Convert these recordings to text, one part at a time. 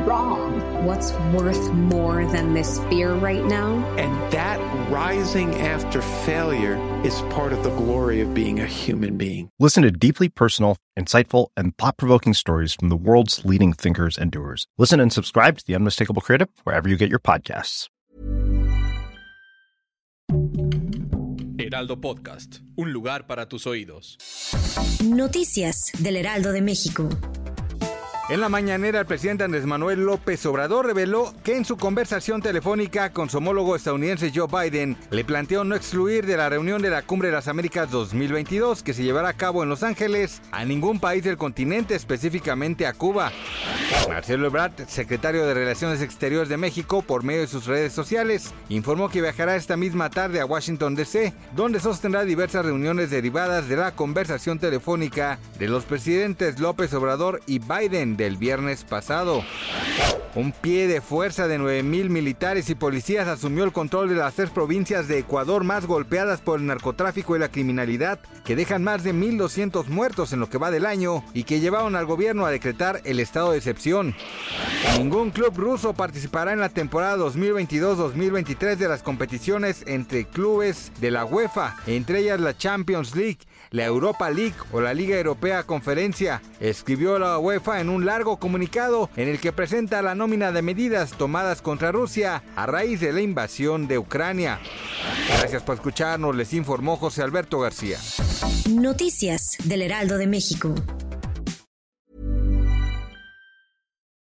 wrong? What's worth more than this fear right now? And that rising after failure is part of the glory of being a human being. Listen to deeply personal, insightful, and thought provoking stories from the world's leading thinkers and doers. Listen and subscribe to The Unmistakable Creative wherever you get your podcasts. Heraldo Podcast, un lugar para tus oídos. Noticias del Heraldo de México. En la mañanera, el presidente Andrés Manuel López Obrador reveló que en su conversación telefónica con su homólogo estadounidense Joe Biden le planteó no excluir de la reunión de la Cumbre de las Américas 2022 que se llevará a cabo en Los Ángeles a ningún país del continente, específicamente a Cuba. Marcelo Ebrard, secretario de Relaciones Exteriores de México, por medio de sus redes sociales, informó que viajará esta misma tarde a Washington DC, donde sostendrá diversas reuniones derivadas de la conversación telefónica de los presidentes López Obrador y Biden del viernes pasado. Un pie de fuerza de 9.000 militares y policías asumió el control de las tres provincias de Ecuador más golpeadas por el narcotráfico y la criminalidad, que dejan más de 1.200 muertos en lo que va del año y que llevaron al gobierno a decretar el estado de excepción. Ningún club ruso participará en la temporada 2022-2023 de las competiciones entre clubes de la UEFA, entre ellas la Champions League, la Europa League o la Liga Europea Conferencia, escribió la UEFA en un largo comunicado en el que presenta la nómina de medidas tomadas contra Rusia a raíz de la invasión de Ucrania. Gracias por escucharnos, les informó José Alberto García. Noticias del Heraldo de México.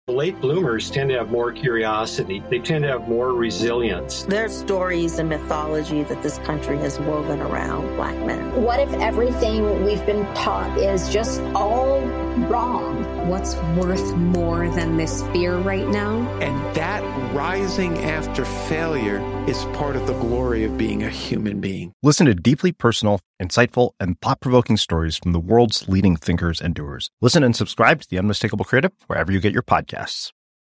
Late bloomers tend to have more curiosity. They tend to have more resilience. There's stories and mythology that this country has woven around black men. What if everything we've been taught is just all wrong? What's worth more than this fear right now? And that rising after failure is part of the glory of being a human being. Listen to deeply personal, insightful, and thought provoking stories from the world's leading thinkers and doers. Listen and subscribe to The Unmistakable Creative wherever you get your podcasts.